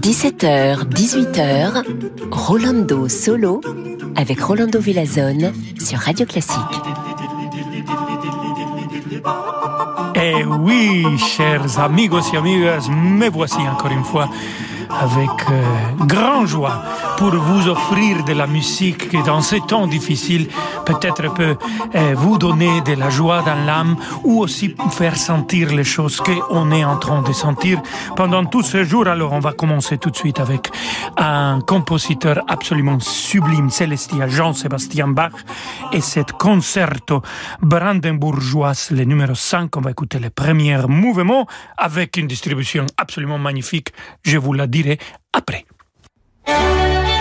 17h, 18h, Rolando Solo avec Rolando Villazone sur Radio Classique. Eh oui, chers amigos et amigas, me voici encore une fois avec euh, grand joie pour vous offrir de la musique qui dans ces temps difficiles peut-être peut euh, vous donner de la joie dans l'âme ou aussi faire sentir les choses qu'on est en train de sentir pendant tous ces jours. Alors on va commencer tout de suite avec un compositeur absolument sublime, célestial, Jean-Sébastien Bach et cet concerto brandenburgeoise, le numéro 5. On va écouter les premiers mouvements avec une distribution absolument magnifique. Je vous la dirai après. Ah,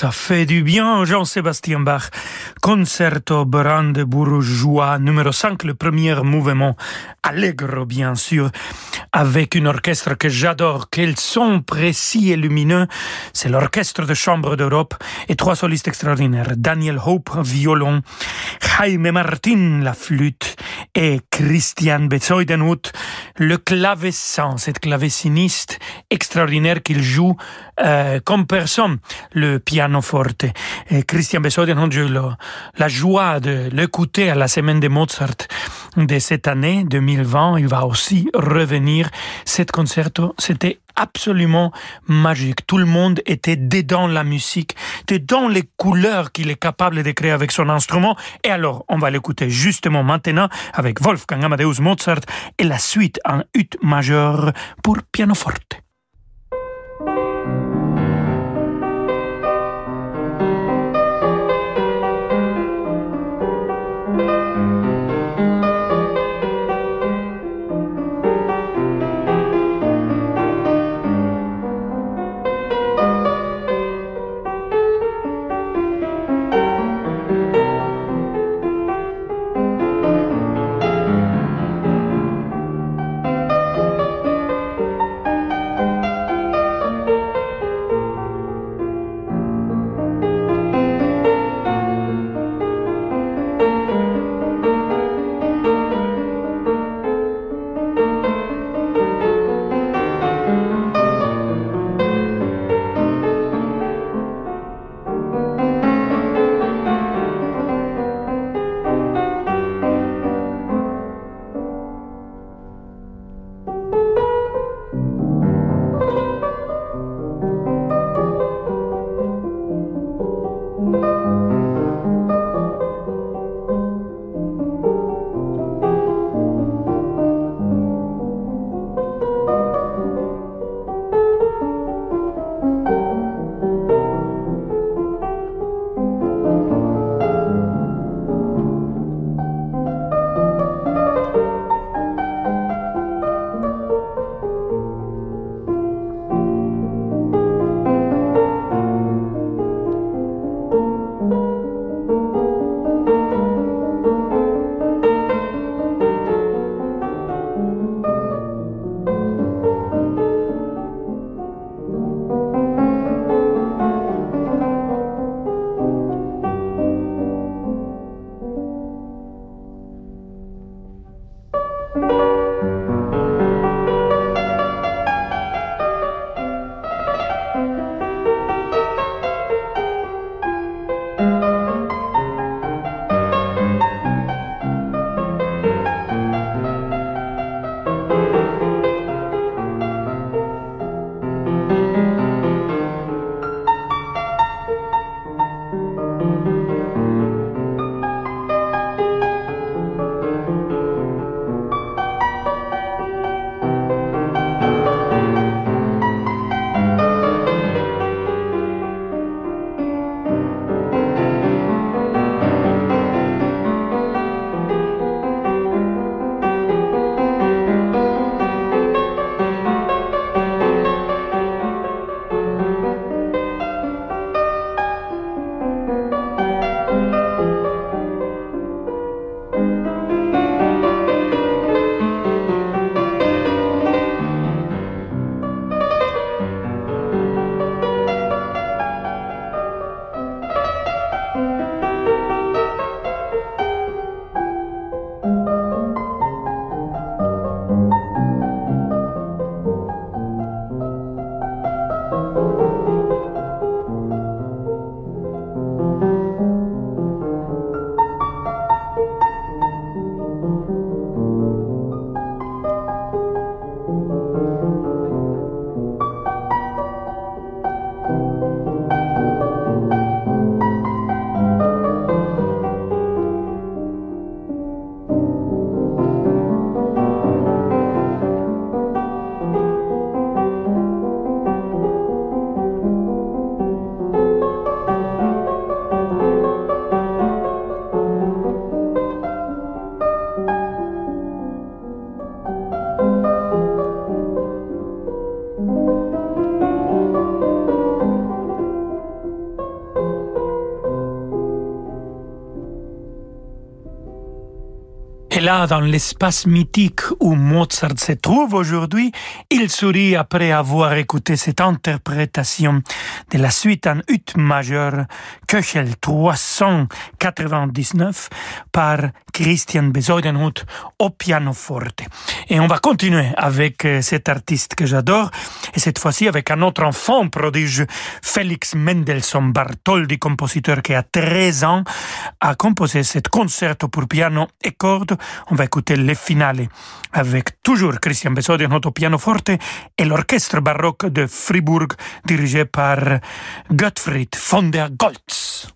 ça fait du bien, Jean-Sébastien Bach. Concerto brandebourgeois numéro 5, le premier mouvement. Allegro, bien sûr. Avec une orchestre que j'adore. Quel son précis et lumineux. C'est l'orchestre de chambre d'Europe et trois solistes extraordinaires. Daniel Hope, violon. Jaime Martin, la flûte. Et Christian Bezoidenhut, le clavecin. Cette claveciniste extraordinaire qu'il joue euh, comme personne le pianoforte. Et Christian Besoden, j'ai eu la joie de l'écouter à la semaine de Mozart de cette année 2020. Il va aussi revenir. Cet concerto, c'était absolument magique. Tout le monde était dedans la musique, dedans les couleurs qu'il est capable de créer avec son instrument. Et alors, on va l'écouter justement maintenant avec Wolfgang Amadeus Mozart et la suite en ut majeur pour pianoforte. Là, dans l'espace mythique où Mozart se trouve aujourd'hui, il sourit après avoir écouté cette interprétation de la suite en ut majeur Köchel 399 par Christian Besoidenhut au pianoforte. Et on va continuer avec euh, cet artiste que j'adore, et cette fois-ci avec un autre enfant prodige, Félix Mendelssohn Bartholdy, compositeur qui a 13 ans, a composé cet concerto pour piano et cordes. On va écouter le finale avec toujours Christian Besoidenhut au pianoforte et l'orchestre baroque de Fribourg dirigé par Gottfried von der Goltz. abraço.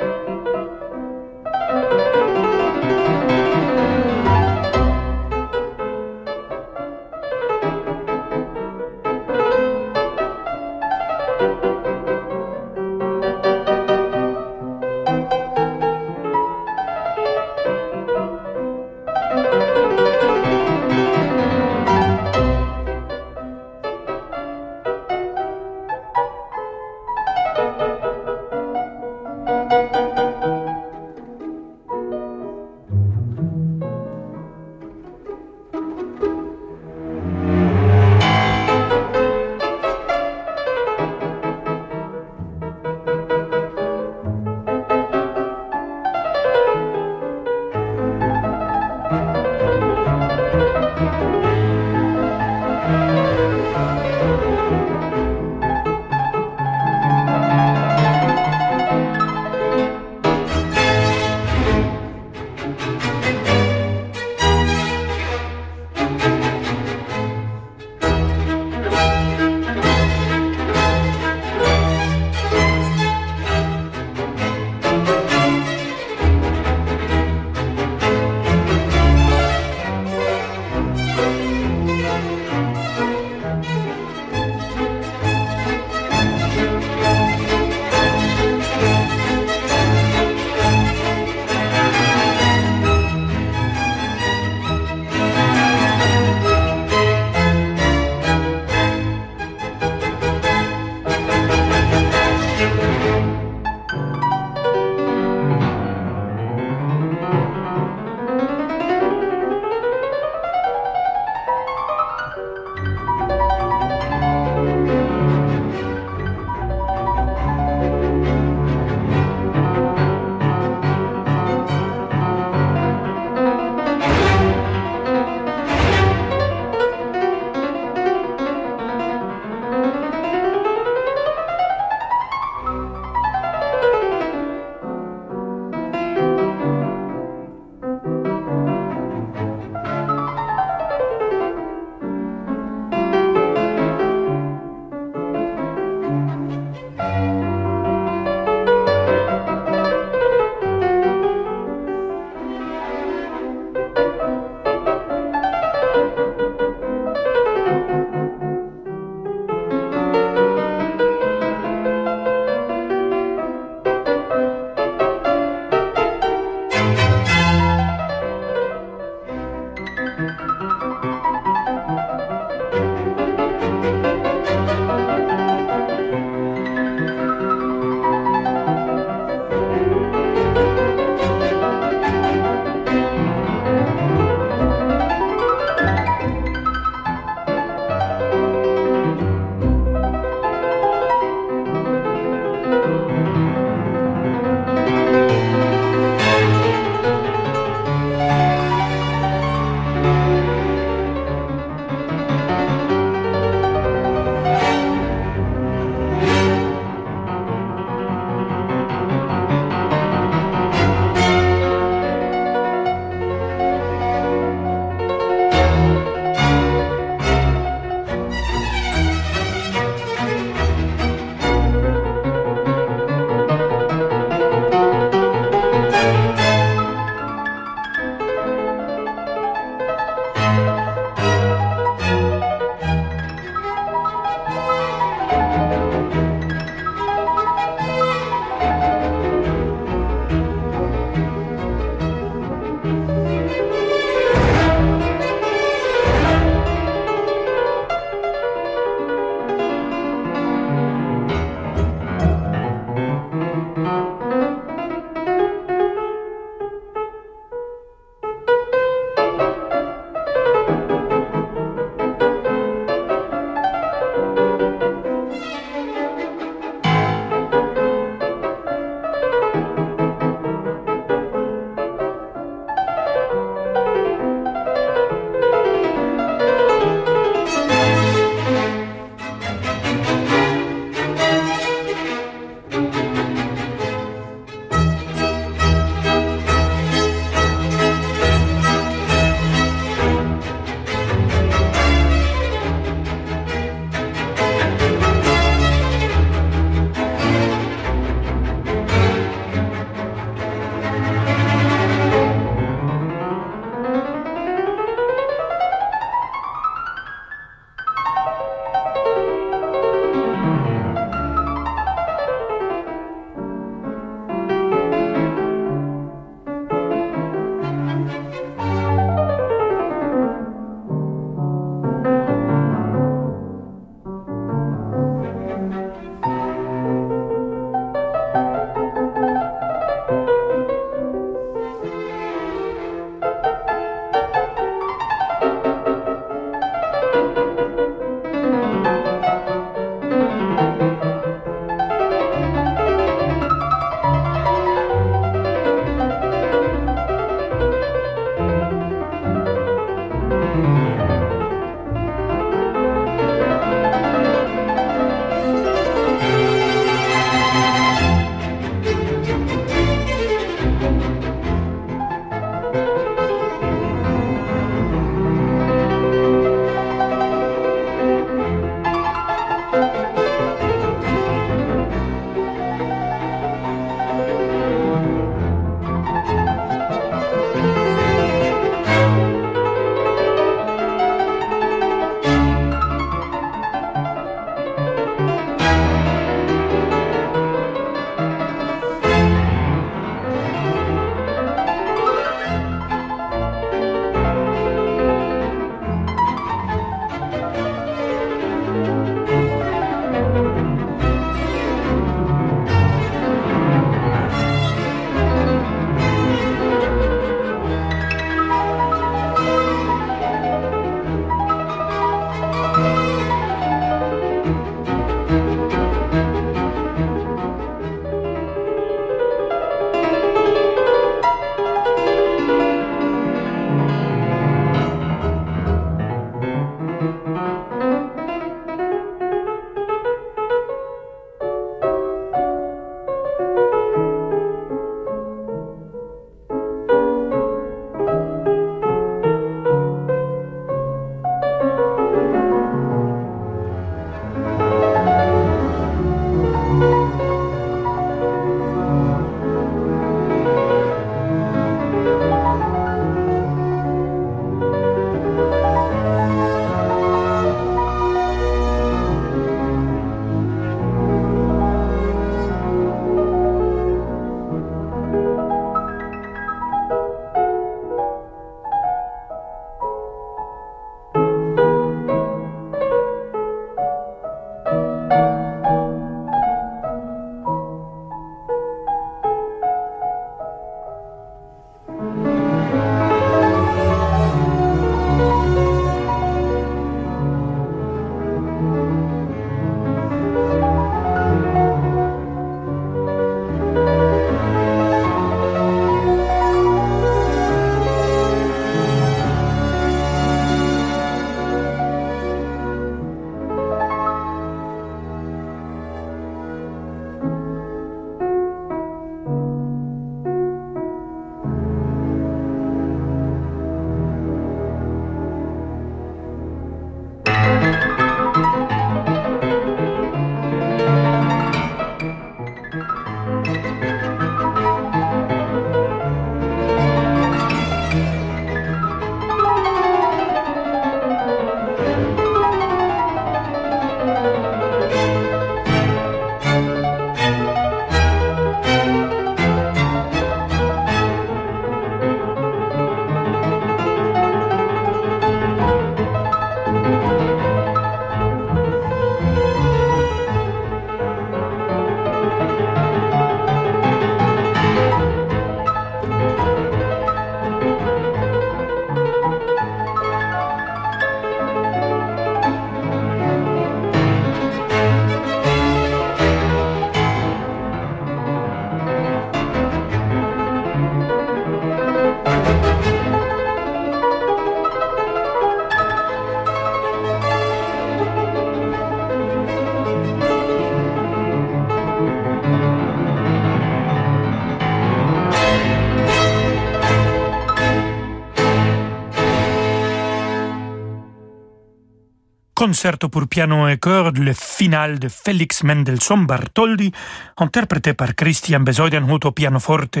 Concerto pour piano et chœur, le final de Félix Mendelssohn Bartholdy, interprété par Christian Besoidenhut au pianoforte.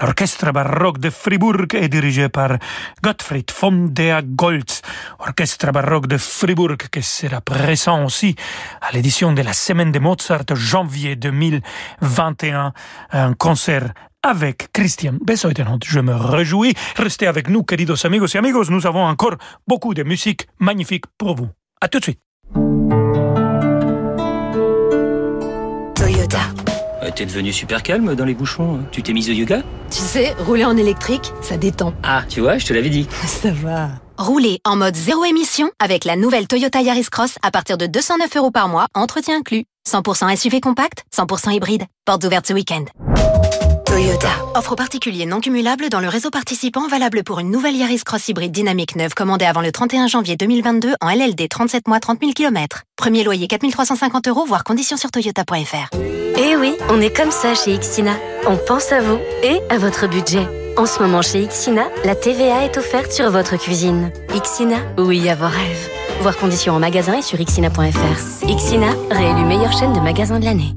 L'orchestre baroque de Fribourg est dirigé par Gottfried von der Goltz, orchestre baroque de Fribourg qui sera présent aussi à l'édition de la Semaine de Mozart janvier 2021, un concert avec Christian Besoidenhut. Je me réjouis. Restez avec nous, queridos amigos et amigos. Nous avons encore beaucoup de musique magnifique pour vous. À tout de suite. Toyota. Euh, T'es devenu super calme dans les bouchons. hein. Tu t'es mise au yoga? Tu sais, rouler en électrique, ça détend. Ah, tu vois, je te l'avais dit. Ça va. Roulez en mode zéro émission avec la nouvelle Toyota Yaris Cross à partir de 209 euros par mois, entretien inclus. 100% SUV compact, 100% hybride. Portes ouvertes ce week-end. Toyota. Offre aux particuliers non cumulable dans le réseau participant valable pour une nouvelle Yaris Cross hybride dynamique neuve commandée avant le 31 janvier 2022 en LLD 37 mois 30 000 km. Premier loyer 4350 euros, voire conditions sur toyota.fr. Eh oui, on est comme ça chez Ixina. On pense à vous et à votre budget. En ce moment chez Ixina, la TVA est offerte sur votre cuisine. Ixina, oui à vos rêves. Voir conditions en magasin et sur ixina.fr. Ixina, réélu meilleure chaîne de magasins de l'année.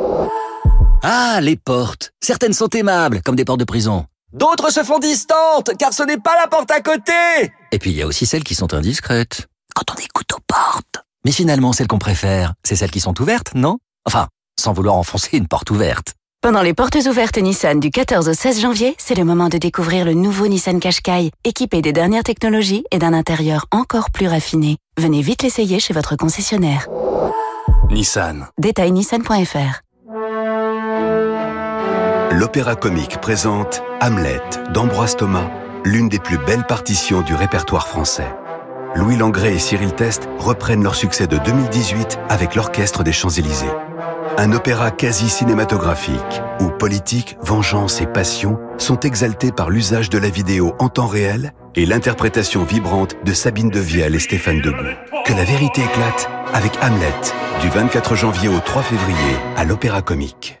Ah, les portes. Certaines sont aimables, comme des portes de prison. D'autres se font distantes, car ce n'est pas la porte à côté Et puis il y a aussi celles qui sont indiscrètes. Quand on écoute aux portes. Mais finalement, celles qu'on préfère, c'est celles qui sont ouvertes, non? Enfin, sans vouloir enfoncer une porte ouverte. Pendant les portes ouvertes Nissan du 14 au 16 janvier, c'est le moment de découvrir le nouveau Nissan Qashqai, équipé des dernières technologies et d'un intérieur encore plus raffiné. Venez vite l'essayer chez votre concessionnaire. Nissan. Détail nissan.fr. L'Opéra Comique présente Hamlet d'Ambroise Thomas, l'une des plus belles partitions du répertoire français. Louis Langrée et Cyril Test reprennent leur succès de 2018 avec l'Orchestre des Champs-Élysées. Un opéra quasi cinématographique où politique, vengeance et passion sont exaltés par l'usage de la vidéo en temps réel et l'interprétation vibrante de Sabine Devielle et Stéphane Degout. Que la vérité éclate avec Hamlet du 24 janvier au 3 février à l'Opéra Comique.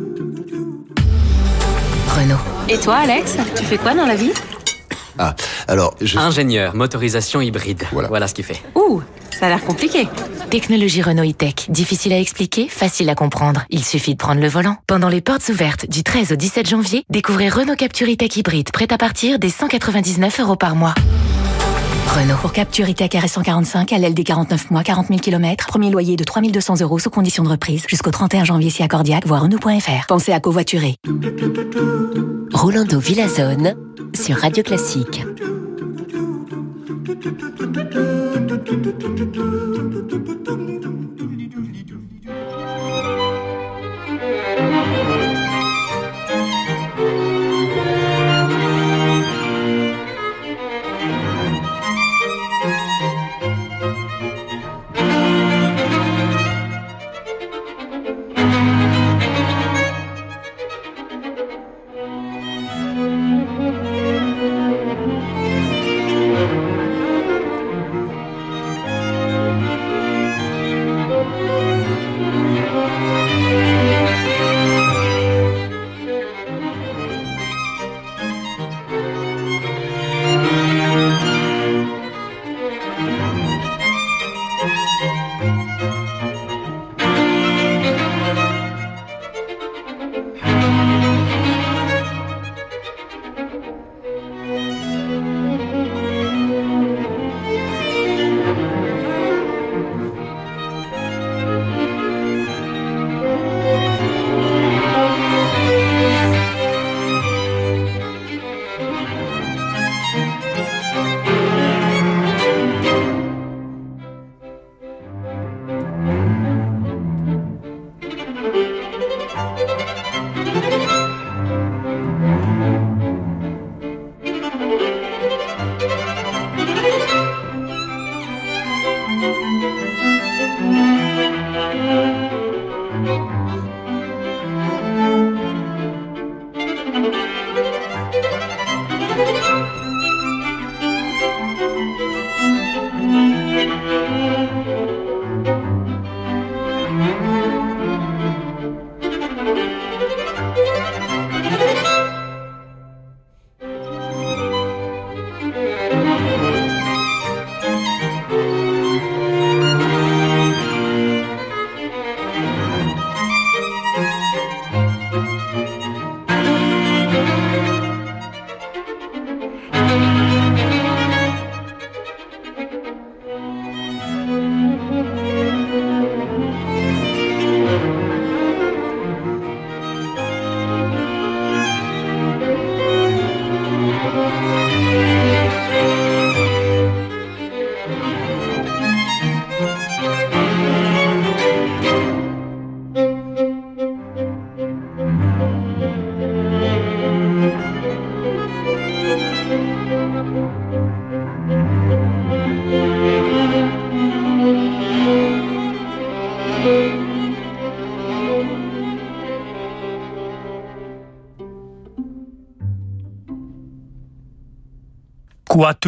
Renault. Et toi, Alex, tu fais quoi dans la vie? Ah, alors, je... Ingénieur, motorisation hybride. Voilà. ce qu'il fait. Ouh, ça a l'air compliqué. Technologie Renault e-Tech. Difficile à expliquer, facile à comprendre. Il suffit de prendre le volant. Pendant les portes ouvertes du 13 au 17 janvier, découvrez Renault Capture e-Tech hybride prêt à partir des 199 euros par mois. Renault. Pour Capture e-Tech RS145, LLD 49 mois, 40 000 km, premier loyer de 3200 euros sous condition de reprise, jusqu'au 31 janvier si accordiaque, voire Renault.fr. Pensez à covoiturer. Rolando Villazone sur Radio Classique.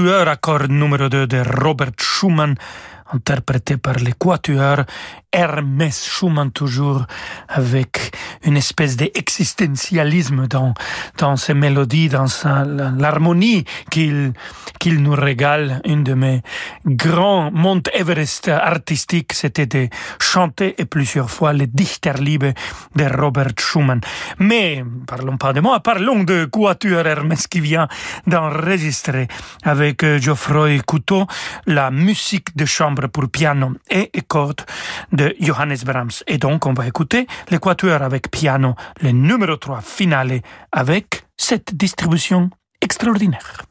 Quatuor à cordes numéro 2 de Robert Schumann interprété par les quatuors Hermès Schumann toujours avec une espèce d'existentialisme dans, dans ses mélodies, dans l'harmonie qu'il qu'il nous régale. Une de mes grands Mont Everest artistiques, c'était de chanter et plusieurs fois les Dichterliebe de Robert Schumann. Mais parlons pas de moi, parlons de Quatuor Hermès qui vient d'enregistrer avec Geoffroy Couteau la musique de chambre pour piano et cordes de Johannes Brahms. Et donc, on va écouter l'équateur avec piano, le numéro 3 finale avec cette distribution extraordinaire.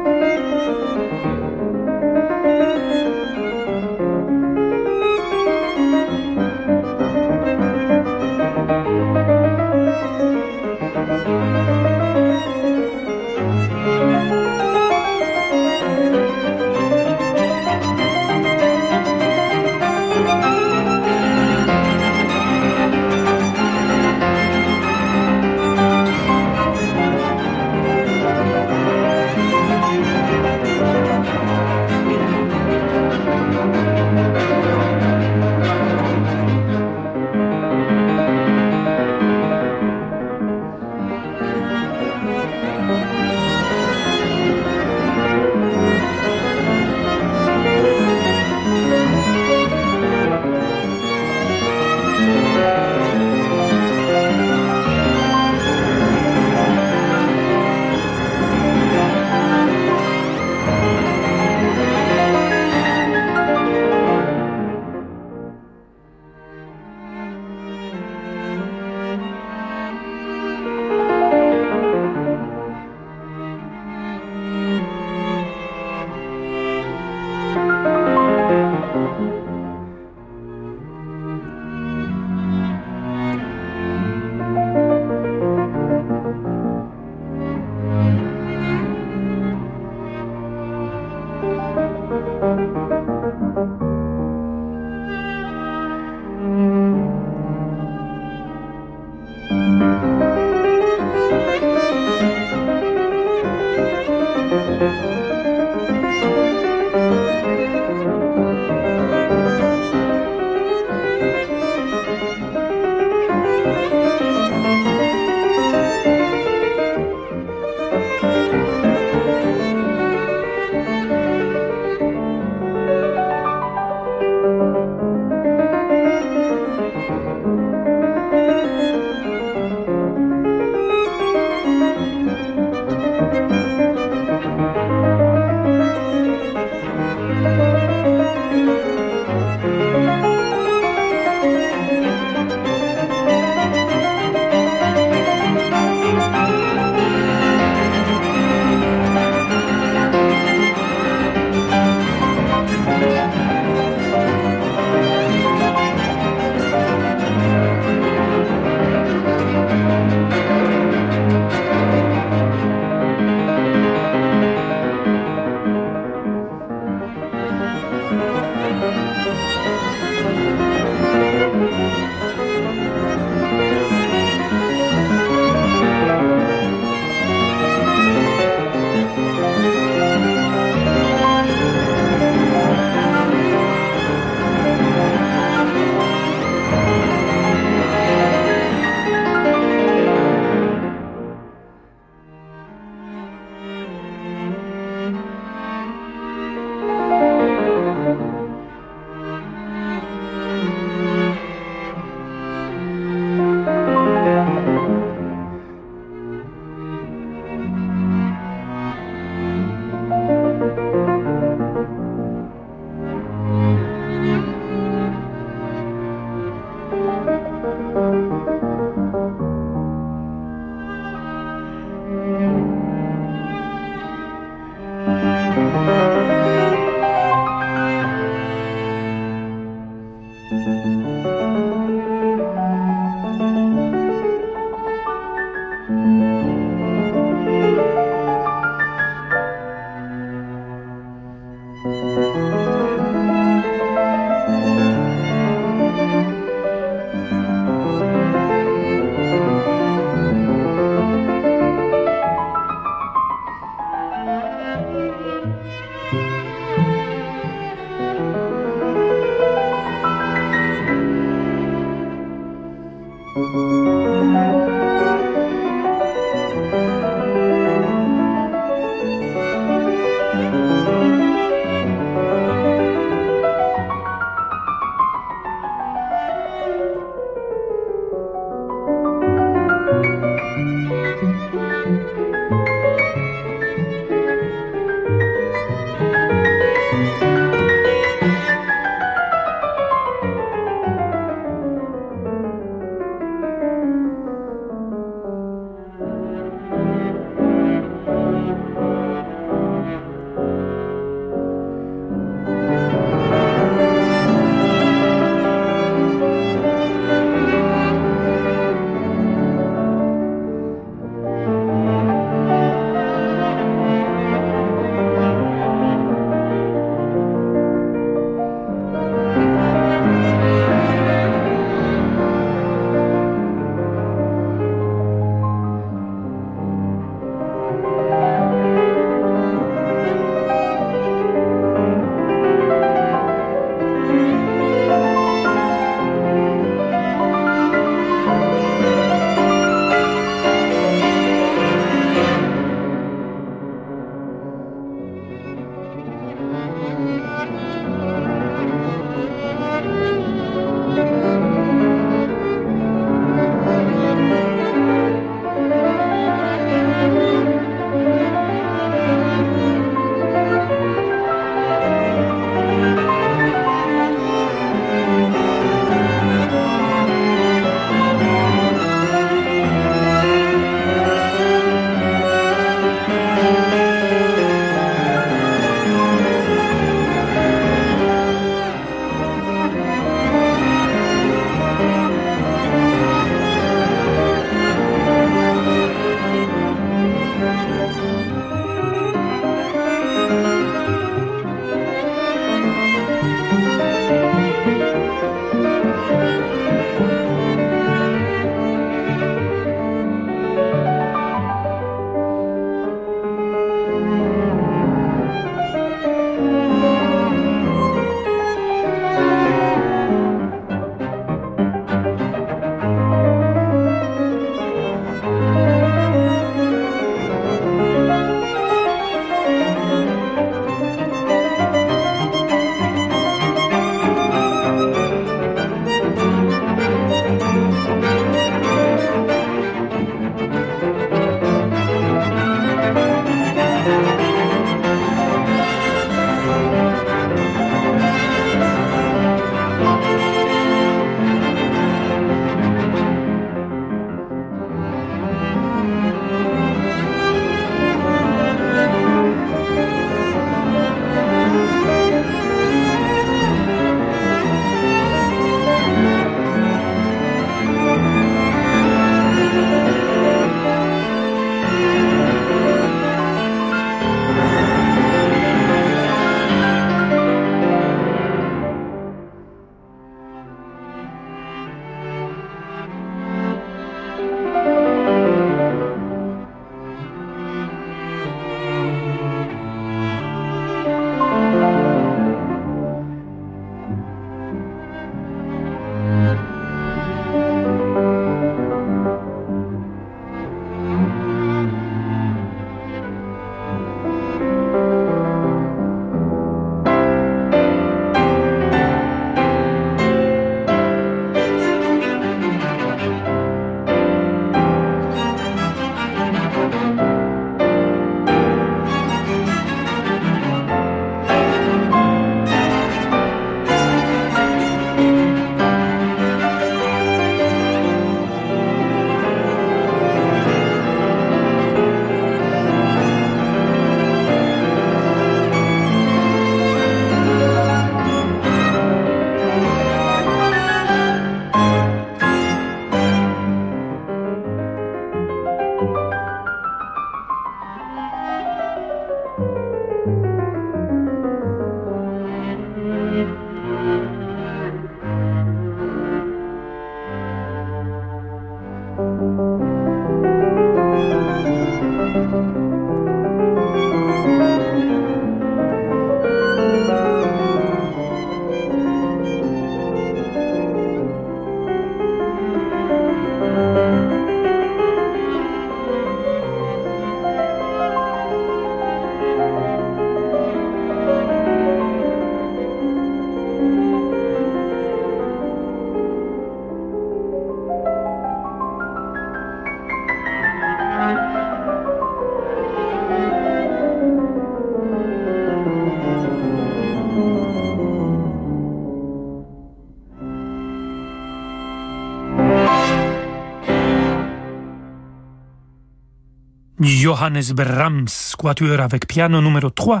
Johannes Brahms, quatuor avec piano numéro 3,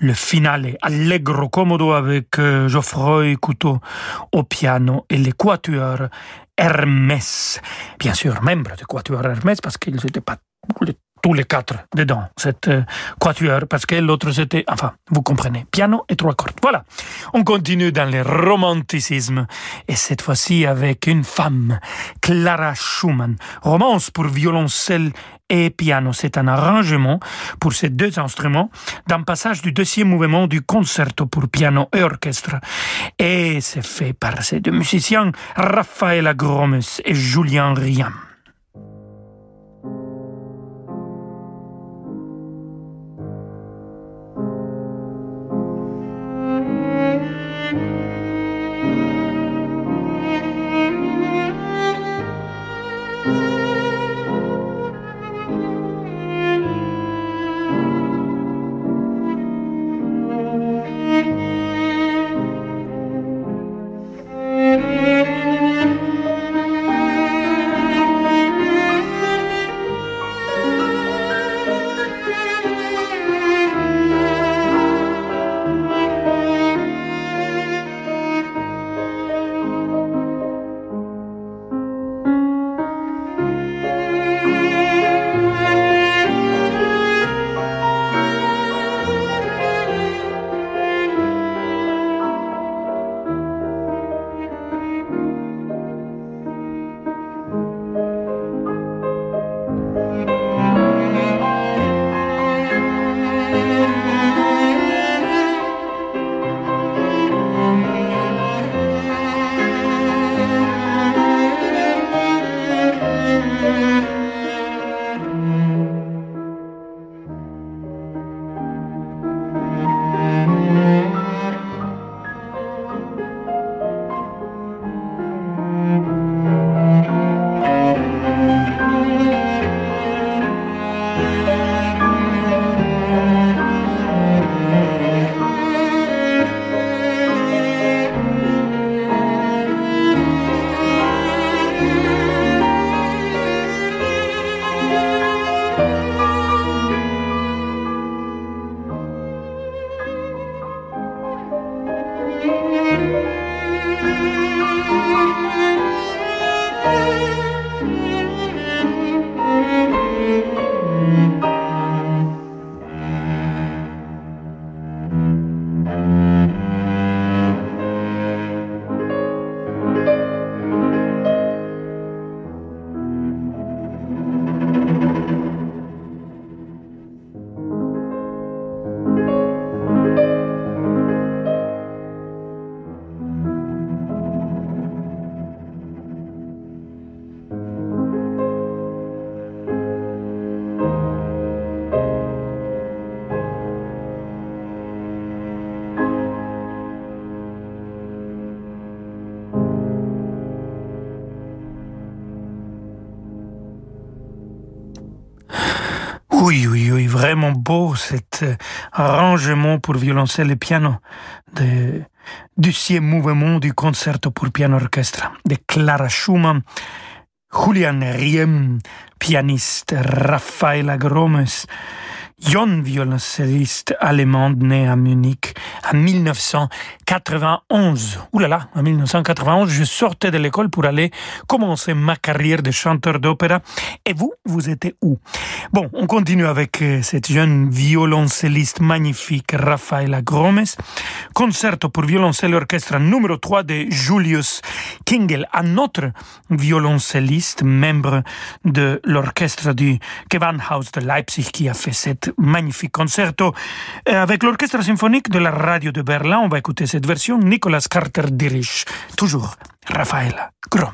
le finale Allegro Commodo avec euh, Geoffroy Couteau au piano et les quatuors Hermès. Bien sûr, membre du quatuor Hermès parce qu'ils n'étaient pas tous les quatre dedans, cette euh, quatuor, parce que l'autre c'était, enfin, vous comprenez, piano et trois cordes. Voilà. On continue dans le romanticisme, et cette fois-ci avec une femme, Clara Schumann. Romance pour violoncelle et piano. C'est un arrangement pour ces deux instruments d'un passage du deuxième mouvement du concerto pour piano et orchestre. Et c'est fait par ces deux musiciens, Raphaël Gromes et Julien Riam. Beau cet euh, arrangement pour violoncelle et piano du deuxième mouvement du concerto pour piano orchestre de Clara Schumann, Julian Riem, pianiste, Rafaela Gromes, jeune violoncelliste allemande né à Munich en 1991. Ouh là là, en 1991, je sortais de l'école pour aller commencer ma carrière de chanteur d'opéra. Et vous, vous étiez où? Bon, on continue avec euh, cette jeune violoncelliste magnifique, Rafaela Gromes. Concerto pour violoncelle orchestre numéro 3 de Julius Kingel, un autre violoncelliste, membre de l'orchestre du Gewandhaus de Leipzig qui a fait cette magnifique concerto euh, avec l'orchestre symphonique de la radio de Berlin. On va écouter cette version. Nicolas Carter dirige toujours Raphaël Gromes.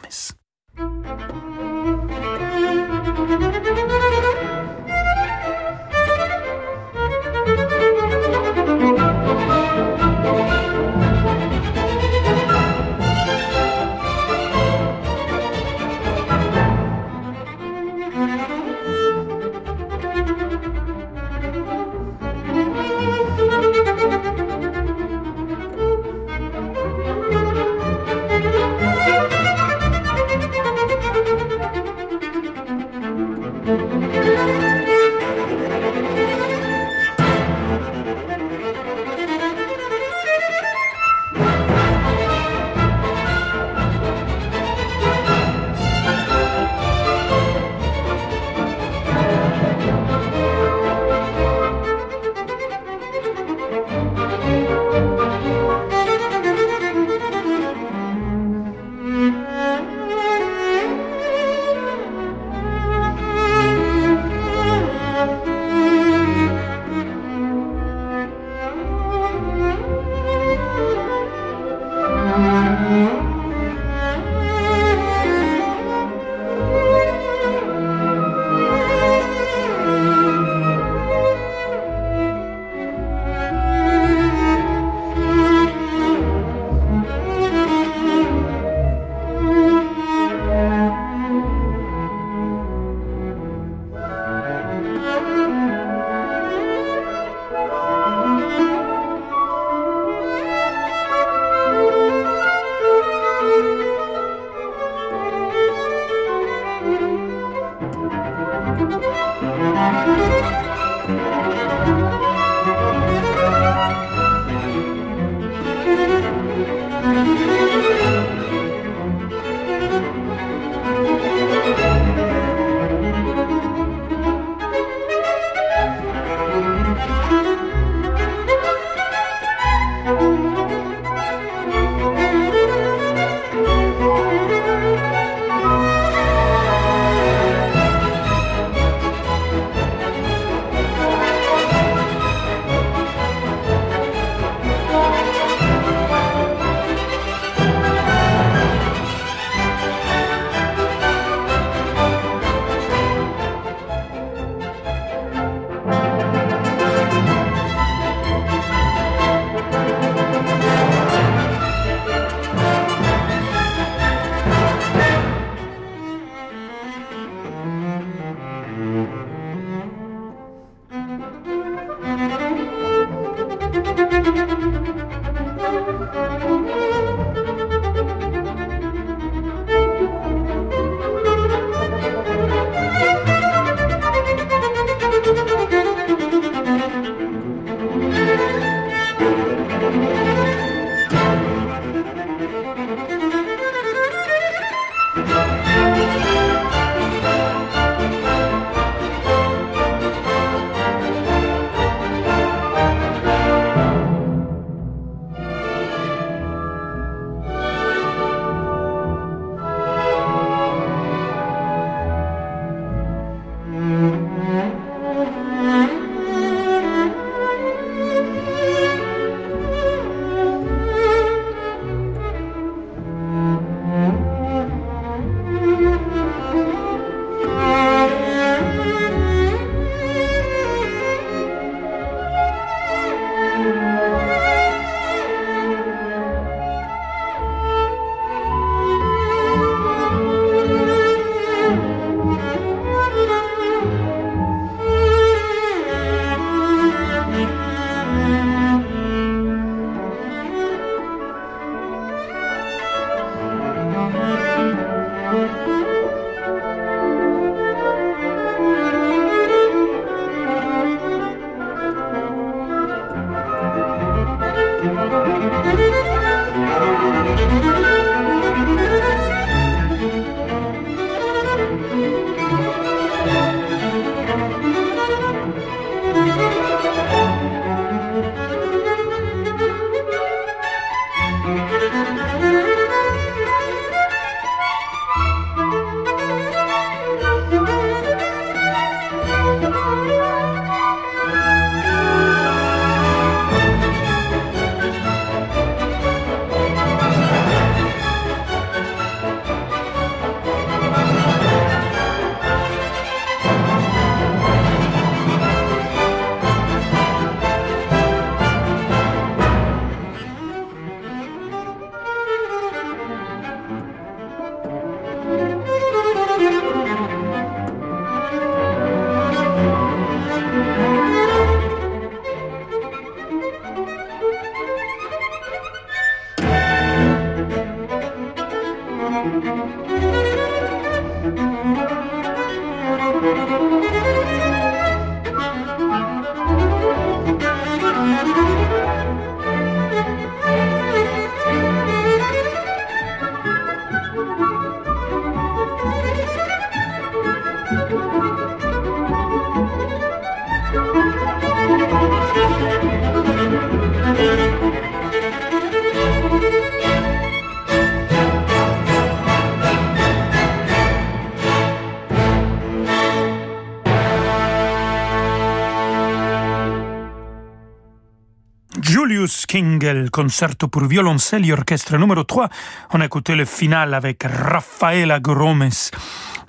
Kingel, concerto pour violoncelle et orchestre numéro 3. On a écouté le final avec Raffaella Gromes.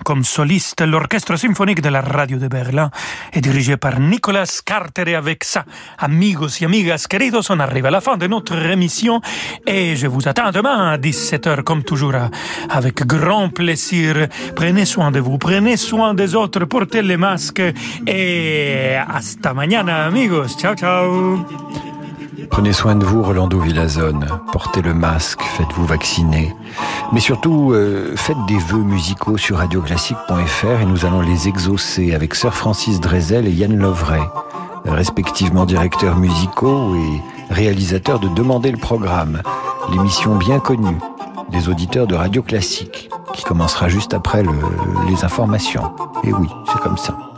Comme soliste, l'orchestre symphonique de la radio de Berlin est dirigé par Nicolas Carter et avec ça, amigos y amigas queridos, on arrive à la fin de notre émission et je vous attends demain à 17h comme toujours avec grand plaisir. Prenez soin de vous, prenez soin des autres, portez les masques et hasta mañana amigos. Ciao ciao. Prenez soin de vous, Rolando Villazone. Portez le masque, faites-vous vacciner. Mais surtout, euh, faites des vœux musicaux sur radioclassique.fr et nous allons les exaucer avec Sir Francis Drezel et Yann Lovray, respectivement directeurs musicaux et réalisateurs de Demander le programme, l'émission bien connue des auditeurs de Radio Classique, qui commencera juste après le, les informations. Et oui, c'est comme ça.